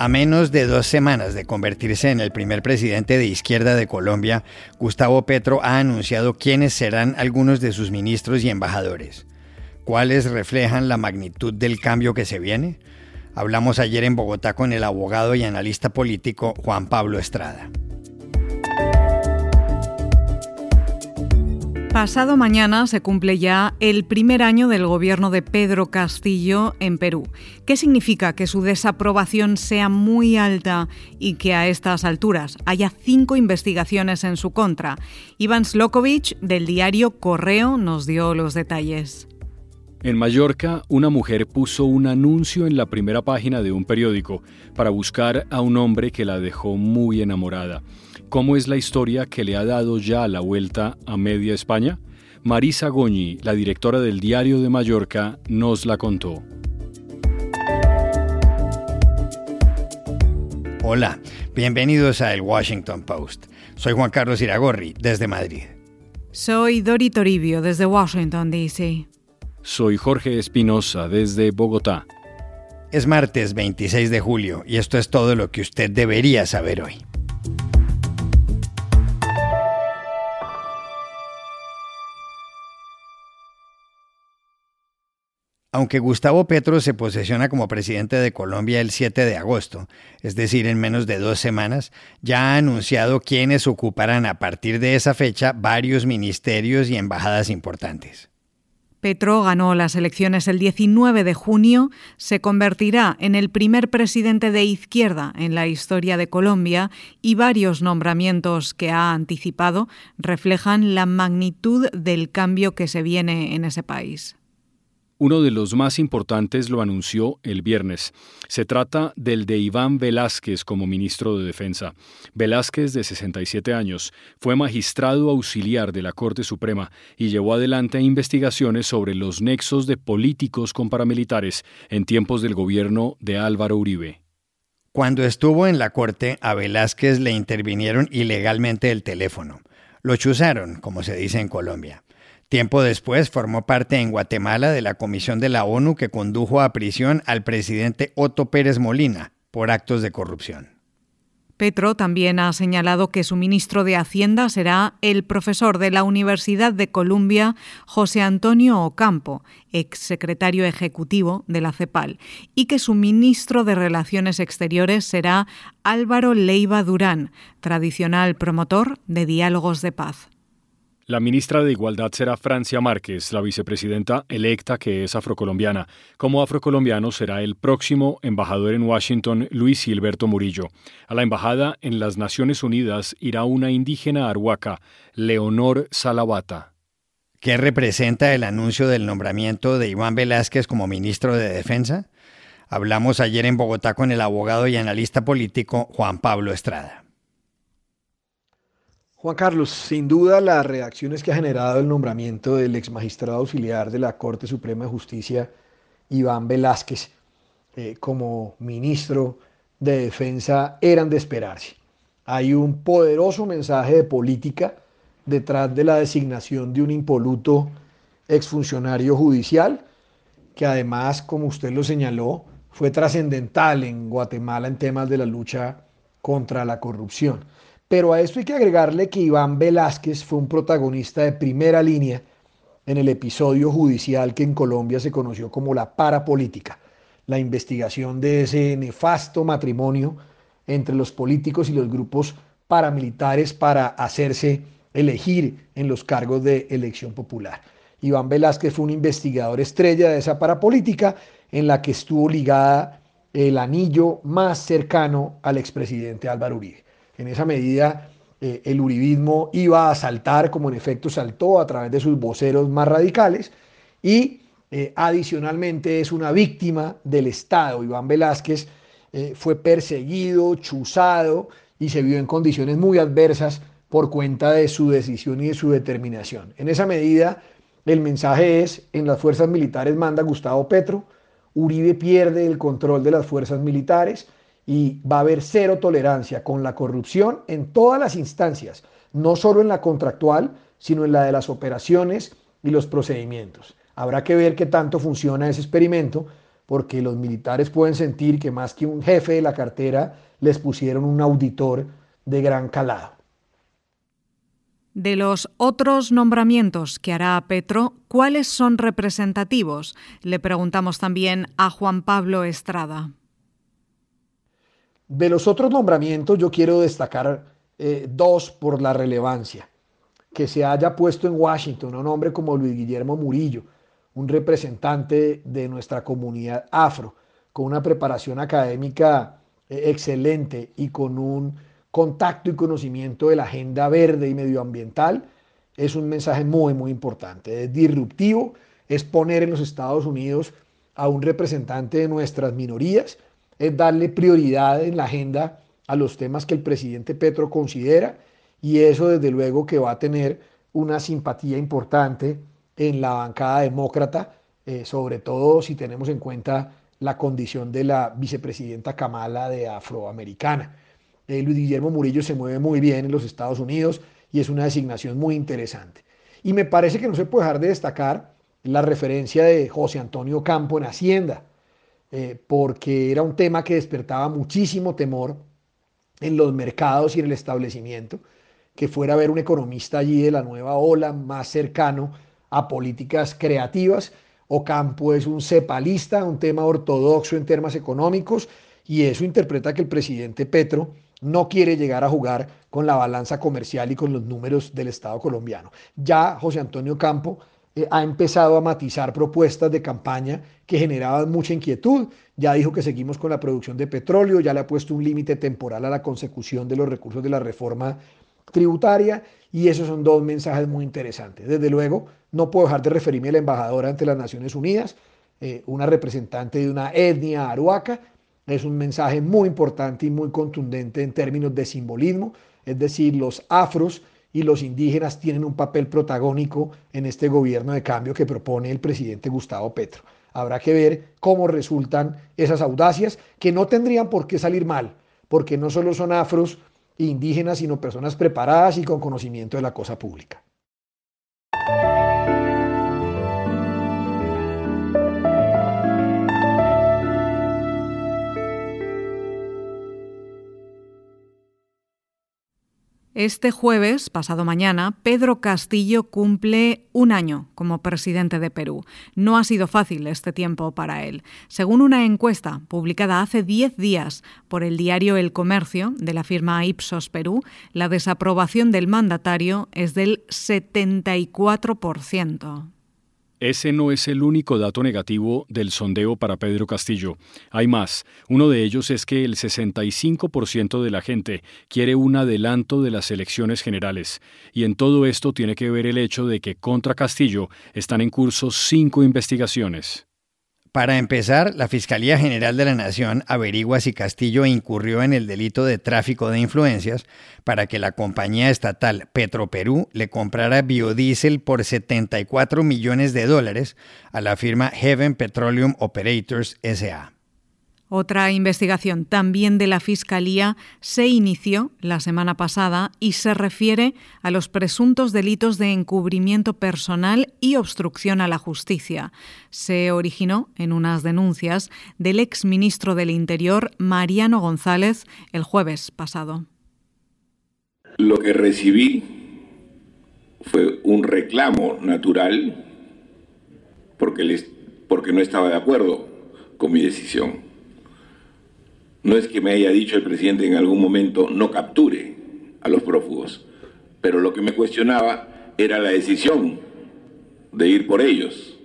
A menos de dos semanas de convertirse en el primer presidente de izquierda de Colombia, Gustavo Petro ha anunciado quiénes serán algunos de sus ministros y embajadores. ¿Cuáles reflejan la magnitud del cambio que se viene? Hablamos ayer en Bogotá con el abogado y analista político Juan Pablo Estrada. Pasado mañana se cumple ya el primer año del gobierno de Pedro Castillo en Perú. ¿Qué significa que su desaprobación sea muy alta y que a estas alturas haya cinco investigaciones en su contra? Iván Slokovic, del diario Correo, nos dio los detalles. En Mallorca, una mujer puso un anuncio en la primera página de un periódico para buscar a un hombre que la dejó muy enamorada. ¿Cómo es la historia que le ha dado ya la vuelta a media España? Marisa Goñi, la directora del Diario de Mallorca, nos la contó. Hola, bienvenidos a El Washington Post. Soy Juan Carlos Iragorri, desde Madrid. Soy Dori Toribio, desde Washington, D.C. Soy Jorge Espinosa, desde Bogotá. Es martes 26 de julio y esto es todo lo que usted debería saber hoy. Aunque Gustavo Petro se posesiona como presidente de Colombia el 7 de agosto, es decir, en menos de dos semanas, ya ha anunciado quiénes ocuparán a partir de esa fecha varios ministerios y embajadas importantes. Petro ganó las elecciones el 19 de junio, se convertirá en el primer presidente de izquierda en la historia de Colombia y varios nombramientos que ha anticipado reflejan la magnitud del cambio que se viene en ese país. Uno de los más importantes lo anunció el viernes. Se trata del de Iván Velázquez como ministro de Defensa. Velázquez, de 67 años, fue magistrado auxiliar de la Corte Suprema y llevó adelante investigaciones sobre los nexos de políticos con paramilitares en tiempos del gobierno de Álvaro Uribe. Cuando estuvo en la Corte, a Velázquez le intervinieron ilegalmente el teléfono. Lo chuzaron, como se dice en Colombia. Tiempo después formó parte en Guatemala de la comisión de la ONU que condujo a prisión al presidente Otto Pérez Molina por actos de corrupción. Petro también ha señalado que su ministro de Hacienda será el profesor de la Universidad de Columbia, José Antonio Ocampo, exsecretario ejecutivo de la CEPAL, y que su ministro de Relaciones Exteriores será Álvaro Leiva Durán, tradicional promotor de diálogos de paz. La ministra de Igualdad será Francia Márquez, la vicepresidenta electa que es afrocolombiana. Como afrocolombiano será el próximo embajador en Washington, Luis Gilberto Murillo. A la embajada en las Naciones Unidas irá una indígena arhuaca, Leonor Salavata. ¿Qué representa el anuncio del nombramiento de Iván Velázquez como ministro de Defensa? Hablamos ayer en Bogotá con el abogado y analista político Juan Pablo Estrada. Juan Carlos, sin duda las reacciones que ha generado el nombramiento del ex magistrado auxiliar de la Corte Suprema de Justicia, Iván Velázquez, eh, como ministro de Defensa eran de esperarse. Hay un poderoso mensaje de política detrás de la designación de un impoluto exfuncionario judicial, que además, como usted lo señaló, fue trascendental en Guatemala en temas de la lucha contra la corrupción. Pero a esto hay que agregarle que Iván Velázquez fue un protagonista de primera línea en el episodio judicial que en Colombia se conoció como la parapolítica, la investigación de ese nefasto matrimonio entre los políticos y los grupos paramilitares para hacerse elegir en los cargos de elección popular. Iván Velázquez fue un investigador estrella de esa parapolítica en la que estuvo ligada el anillo más cercano al expresidente Álvaro Uribe. En esa medida, eh, el uribismo iba a saltar, como en efecto saltó, a través de sus voceros más radicales, y eh, adicionalmente es una víctima del Estado. Iván Velázquez eh, fue perseguido, chuzado y se vio en condiciones muy adversas por cuenta de su decisión y de su determinación. En esa medida, el mensaje es, en las fuerzas militares manda Gustavo Petro, Uribe pierde el control de las fuerzas militares, y va a haber cero tolerancia con la corrupción en todas las instancias, no solo en la contractual, sino en la de las operaciones y los procedimientos. Habrá que ver qué tanto funciona ese experimento, porque los militares pueden sentir que más que un jefe de la cartera, les pusieron un auditor de gran calado. De los otros nombramientos que hará Petro, ¿cuáles son representativos? Le preguntamos también a Juan Pablo Estrada. De los otros nombramientos yo quiero destacar eh, dos por la relevancia. Que se haya puesto en Washington un hombre como Luis Guillermo Murillo, un representante de nuestra comunidad afro, con una preparación académica eh, excelente y con un contacto y conocimiento de la agenda verde y medioambiental, es un mensaje muy, muy importante. Es disruptivo, es poner en los Estados Unidos a un representante de nuestras minorías, es darle prioridad en la agenda a los temas que el presidente Petro considera y eso desde luego que va a tener una simpatía importante en la bancada demócrata, eh, sobre todo si tenemos en cuenta la condición de la vicepresidenta Kamala de afroamericana. Eh, Luis Guillermo Murillo se mueve muy bien en los Estados Unidos y es una designación muy interesante. Y me parece que no se puede dejar de destacar la referencia de José Antonio Campo en Hacienda, eh, porque era un tema que despertaba muchísimo temor en los mercados y en el establecimiento, que fuera a haber un economista allí de la nueva ola más cercano a políticas creativas. Ocampo es un cepalista, un tema ortodoxo en temas económicos, y eso interpreta que el presidente Petro no quiere llegar a jugar con la balanza comercial y con los números del Estado colombiano. Ya José Antonio Campo eh, ha empezado a matizar propuestas de campaña que generaban mucha inquietud. Ya dijo que seguimos con la producción de petróleo, ya le ha puesto un límite temporal a la consecución de los recursos de la reforma tributaria y esos son dos mensajes muy interesantes. Desde luego, no puedo dejar de referirme a la embajadora ante las Naciones Unidas, eh, una representante de una etnia aruaca, es un mensaje muy importante y muy contundente en términos de simbolismo, es decir, los afros y los indígenas tienen un papel protagónico en este gobierno de cambio que propone el presidente Gustavo Petro. Habrá que ver cómo resultan esas audacias que no tendrían por qué salir mal, porque no solo son afros e indígenas, sino personas preparadas y con conocimiento de la cosa pública. Este jueves, pasado mañana, Pedro Castillo cumple un año como presidente de Perú. No ha sido fácil este tiempo para él. Según una encuesta publicada hace 10 días por el diario El Comercio de la firma Ipsos Perú, la desaprobación del mandatario es del 74%. Ese no es el único dato negativo del sondeo para Pedro Castillo. Hay más. Uno de ellos es que el 65% de la gente quiere un adelanto de las elecciones generales. Y en todo esto tiene que ver el hecho de que contra Castillo están en curso cinco investigaciones. Para empezar, la Fiscalía General de la Nación averigua si Castillo incurrió en el delito de tráfico de influencias para que la compañía estatal Petroperú le comprara biodiesel por 74 millones de dólares a la firma Heaven Petroleum Operators SA. Otra investigación también de la Fiscalía se inició la semana pasada y se refiere a los presuntos delitos de encubrimiento personal y obstrucción a la justicia. Se originó en unas denuncias del exministro del Interior, Mariano González, el jueves pasado. Lo que recibí fue un reclamo natural porque, porque no estaba de acuerdo con mi decisión no es que me haya dicho el presidente en algún momento no capture a los prófugos, pero lo que me cuestionaba era la decisión de ir por ellos.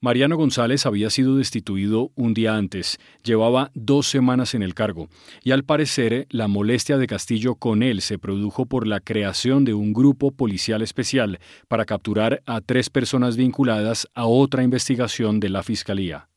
Mariano González había sido destituido un día antes, llevaba dos semanas en el cargo, y al parecer la molestia de Castillo con él se produjo por la creación de un grupo policial especial para capturar a tres personas vinculadas a otra investigación de la Fiscalía.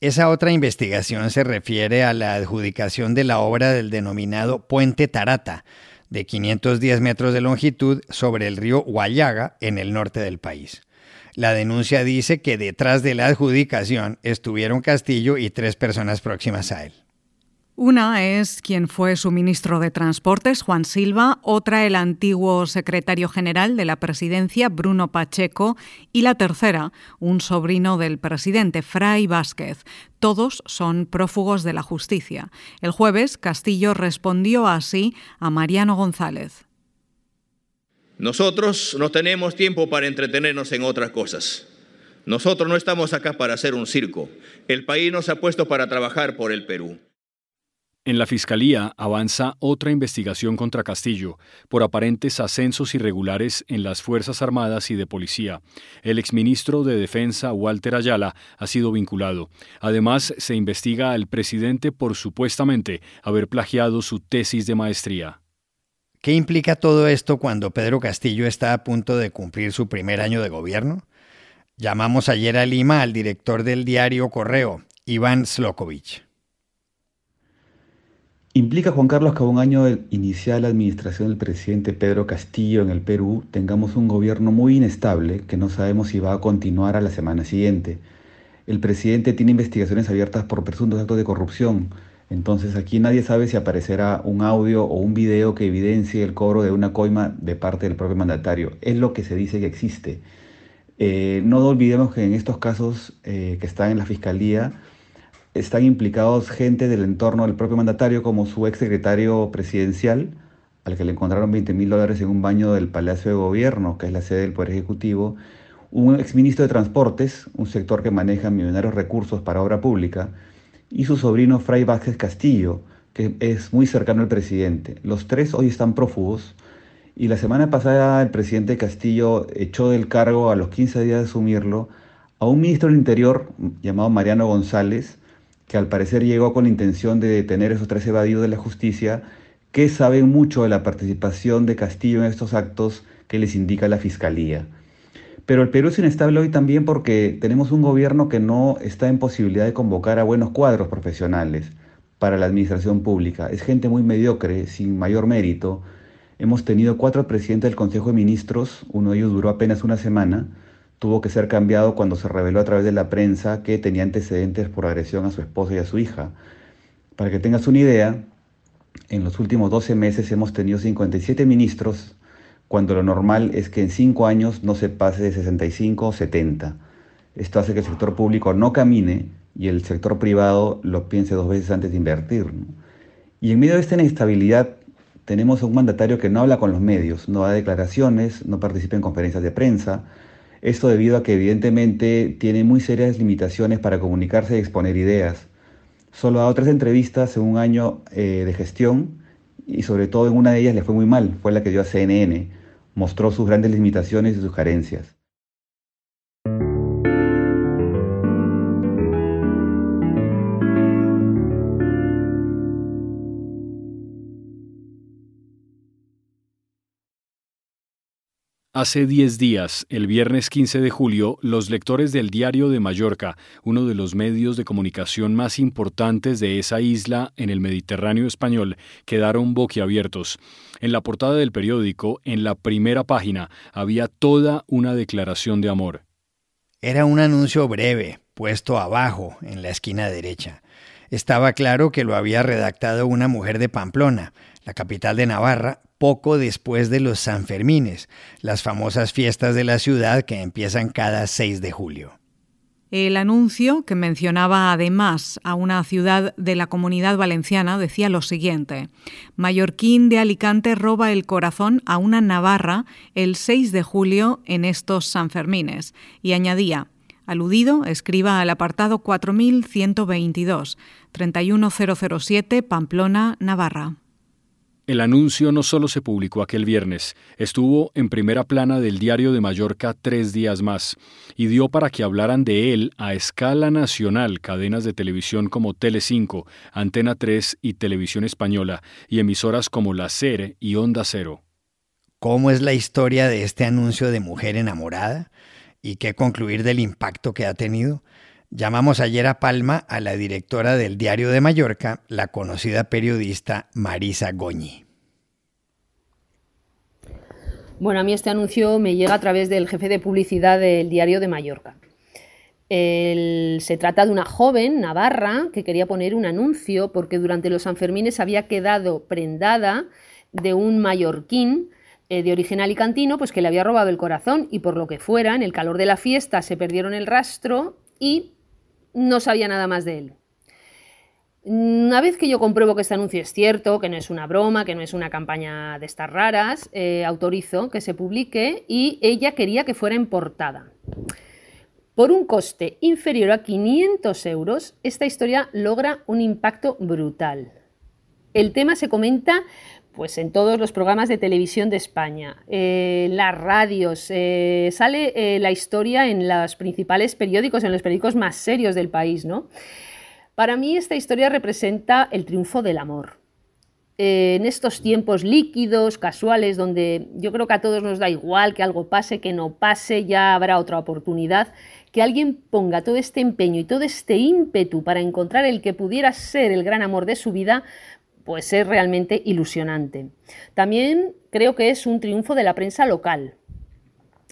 Esa otra investigación se refiere a la adjudicación de la obra del denominado Puente Tarata, de 510 metros de longitud sobre el río Guayaga, en el norte del país. La denuncia dice que detrás de la adjudicación estuvieron Castillo y tres personas próximas a él. Una es quien fue su ministro de Transportes, Juan Silva, otra el antiguo secretario general de la presidencia, Bruno Pacheco, y la tercera, un sobrino del presidente, Fray Vázquez. Todos son prófugos de la justicia. El jueves, Castillo respondió así a Mariano González. Nosotros no tenemos tiempo para entretenernos en otras cosas. Nosotros no estamos acá para hacer un circo. El país nos ha puesto para trabajar por el Perú. En la Fiscalía avanza otra investigación contra Castillo por aparentes ascensos irregulares en las Fuerzas Armadas y de Policía. El exministro de Defensa, Walter Ayala, ha sido vinculado. Además, se investiga al presidente por supuestamente haber plagiado su tesis de maestría. ¿Qué implica todo esto cuando Pedro Castillo está a punto de cumplir su primer año de gobierno? Llamamos ayer a Lima al director del diario Correo, Iván Slokovich. Implica, Juan Carlos, que a un año de iniciar la administración del presidente Pedro Castillo en el Perú tengamos un gobierno muy inestable que no sabemos si va a continuar a la semana siguiente. El presidente tiene investigaciones abiertas por presuntos actos de corrupción, entonces aquí nadie sabe si aparecerá un audio o un video que evidencie el cobro de una coima de parte del propio mandatario. Es lo que se dice que existe. Eh, no olvidemos que en estos casos eh, que están en la fiscalía, están implicados gente del entorno del propio mandatario, como su ex secretario presidencial, al que le encontraron 20 mil dólares en un baño del Palacio de Gobierno, que es la sede del Poder Ejecutivo, un ex ministro de Transportes, un sector que maneja millonarios recursos para obra pública, y su sobrino Fray Vázquez Castillo, que es muy cercano al presidente. Los tres hoy están prófugos y la semana pasada el presidente Castillo echó del cargo a los 15 días de asumirlo a un ministro del Interior llamado Mariano González, que al parecer llegó con la intención de detener a esos tres evadidos de la justicia que saben mucho de la participación de Castillo en estos actos que les indica la Fiscalía. Pero el Perú es inestable hoy también porque tenemos un gobierno que no está en posibilidad de convocar a buenos cuadros profesionales para la administración pública. Es gente muy mediocre, sin mayor mérito. Hemos tenido cuatro presidentes del Consejo de Ministros, uno de ellos duró apenas una semana, tuvo que ser cambiado cuando se reveló a través de la prensa que tenía antecedentes por agresión a su esposa y a su hija. Para que tengas una idea, en los últimos 12 meses hemos tenido 57 ministros, cuando lo normal es que en 5 años no se pase de 65 o 70. Esto hace que el sector público no camine y el sector privado lo piense dos veces antes de invertir. Y en medio de esta inestabilidad tenemos a un mandatario que no habla con los medios, no da declaraciones, no participa en conferencias de prensa, esto debido a que evidentemente tiene muy serias limitaciones para comunicarse y exponer ideas. Solo ha dado tres entrevistas en un año eh, de gestión y sobre todo en una de ellas le fue muy mal, fue la que dio a CNN. Mostró sus grandes limitaciones y sus carencias. Hace 10 días, el viernes 15 de julio, los lectores del Diario de Mallorca, uno de los medios de comunicación más importantes de esa isla en el Mediterráneo español, quedaron boquiabiertos. En la portada del periódico, en la primera página, había toda una declaración de amor. Era un anuncio breve, puesto abajo, en la esquina derecha. Estaba claro que lo había redactado una mujer de Pamplona, la capital de Navarra, poco después de los Sanfermines, las famosas fiestas de la ciudad que empiezan cada 6 de julio. El anuncio, que mencionaba además a una ciudad de la comunidad valenciana, decía lo siguiente. Mallorquín de Alicante roba el corazón a una Navarra el 6 de julio en estos Sanfermines. Y añadía, aludido, escriba al apartado 4122, 31007, Pamplona, Navarra. El anuncio no solo se publicó aquel viernes, estuvo en primera plana del diario de Mallorca tres días más y dio para que hablaran de él a escala nacional cadenas de televisión como Telecinco, Antena 3 y Televisión Española y emisoras como La SER y Onda Cero. ¿Cómo es la historia de este anuncio de mujer enamorada? ¿Y qué concluir del impacto que ha tenido? Llamamos ayer a Palma a la directora del Diario de Mallorca, la conocida periodista Marisa Goñi. Bueno, a mí este anuncio me llega a través del jefe de publicidad del Diario de Mallorca. se trata de una joven navarra que quería poner un anuncio porque durante los Sanfermines había quedado prendada de un mallorquín eh, de origen alicantino, pues que le había robado el corazón y por lo que fuera, en el calor de la fiesta se perdieron el rastro y no sabía nada más de él. Una vez que yo compruebo que este anuncio es cierto, que no es una broma, que no es una campaña de estas raras, eh, autorizo que se publique y ella quería que fuera en portada. Por un coste inferior a 500 euros, esta historia logra un impacto brutal. El tema se comenta pues, en todos los programas de televisión de España, eh, las radios, eh, sale eh, la historia en los principales periódicos, en los periódicos más serios del país. ¿no? Para mí esta historia representa el triunfo del amor en estos tiempos líquidos, casuales, donde yo creo que a todos nos da igual que algo pase, que no pase, ya habrá otra oportunidad, que alguien ponga todo este empeño y todo este ímpetu para encontrar el que pudiera ser el gran amor de su vida, pues es realmente ilusionante. También creo que es un triunfo de la prensa local,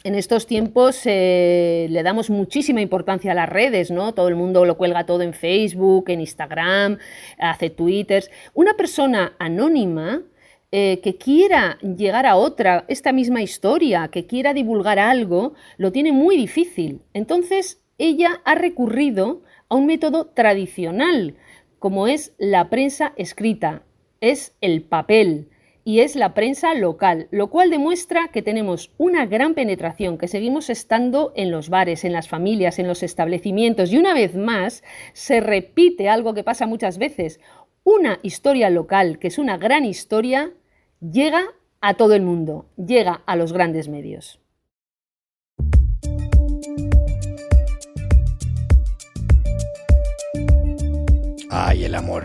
en estos tiempos eh, le damos muchísima importancia a las redes, ¿no? Todo el mundo lo cuelga todo en Facebook, en Instagram, hace twitters. Una persona anónima eh, que quiera llegar a otra, esta misma historia, que quiera divulgar algo, lo tiene muy difícil. Entonces, ella ha recurrido a un método tradicional, como es la prensa escrita, es el papel y es la prensa local, lo cual demuestra que tenemos una gran penetración, que seguimos estando en los bares, en las familias, en los establecimientos y una vez más se repite algo que pasa muchas veces. Una historia local, que es una gran historia, llega a todo el mundo, llega a los grandes medios. Ay, el amor.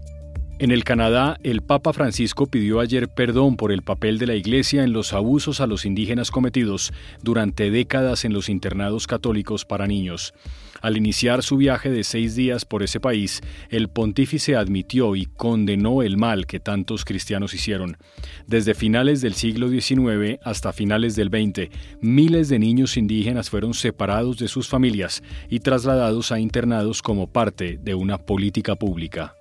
En el Canadá, el Papa Francisco pidió ayer perdón por el papel de la Iglesia en los abusos a los indígenas cometidos durante décadas en los internados católicos para niños. Al iniciar su viaje de seis días por ese país, el pontífice admitió y condenó el mal que tantos cristianos hicieron. Desde finales del siglo XIX hasta finales del XX, miles de niños indígenas fueron separados de sus familias y trasladados a internados como parte de una política pública.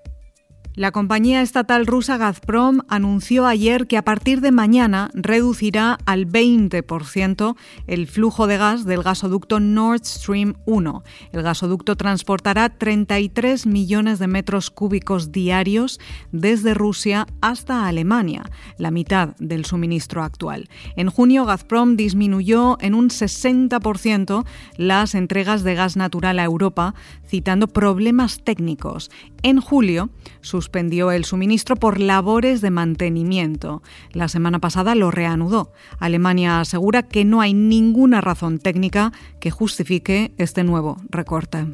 La compañía estatal rusa Gazprom anunció ayer que a partir de mañana reducirá al 20% el flujo de gas del gasoducto Nord Stream 1. El gasoducto transportará 33 millones de metros cúbicos diarios desde Rusia hasta Alemania, la mitad del suministro actual. En junio, Gazprom disminuyó en un 60% las entregas de gas natural a Europa, citando problemas técnicos. En julio, suspendió el suministro por labores de mantenimiento. La semana pasada lo reanudó. Alemania asegura que no hay ninguna razón técnica que justifique este nuevo recorte.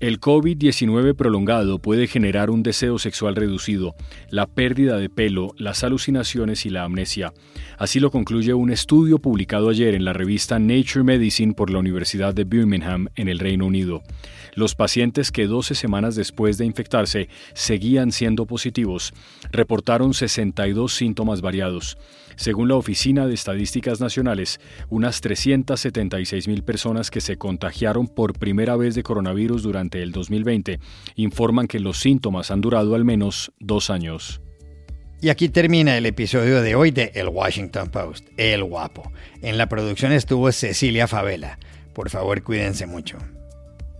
El COVID-19 prolongado puede generar un deseo sexual reducido, la pérdida de pelo, las alucinaciones y la amnesia. Así lo concluye un estudio publicado ayer en la revista Nature Medicine por la Universidad de Birmingham en el Reino Unido. Los pacientes que 12 semanas después de infectarse seguían siendo positivos reportaron 62 síntomas variados. Según la Oficina de Estadísticas Nacionales, unas 376 mil personas que se contagiaron por primera vez de coronavirus durante el 2020 informan que los síntomas han durado al menos dos años. Y aquí termina el episodio de hoy de El Washington Post, El Guapo. En la producción estuvo Cecilia Favela. Por favor, cuídense mucho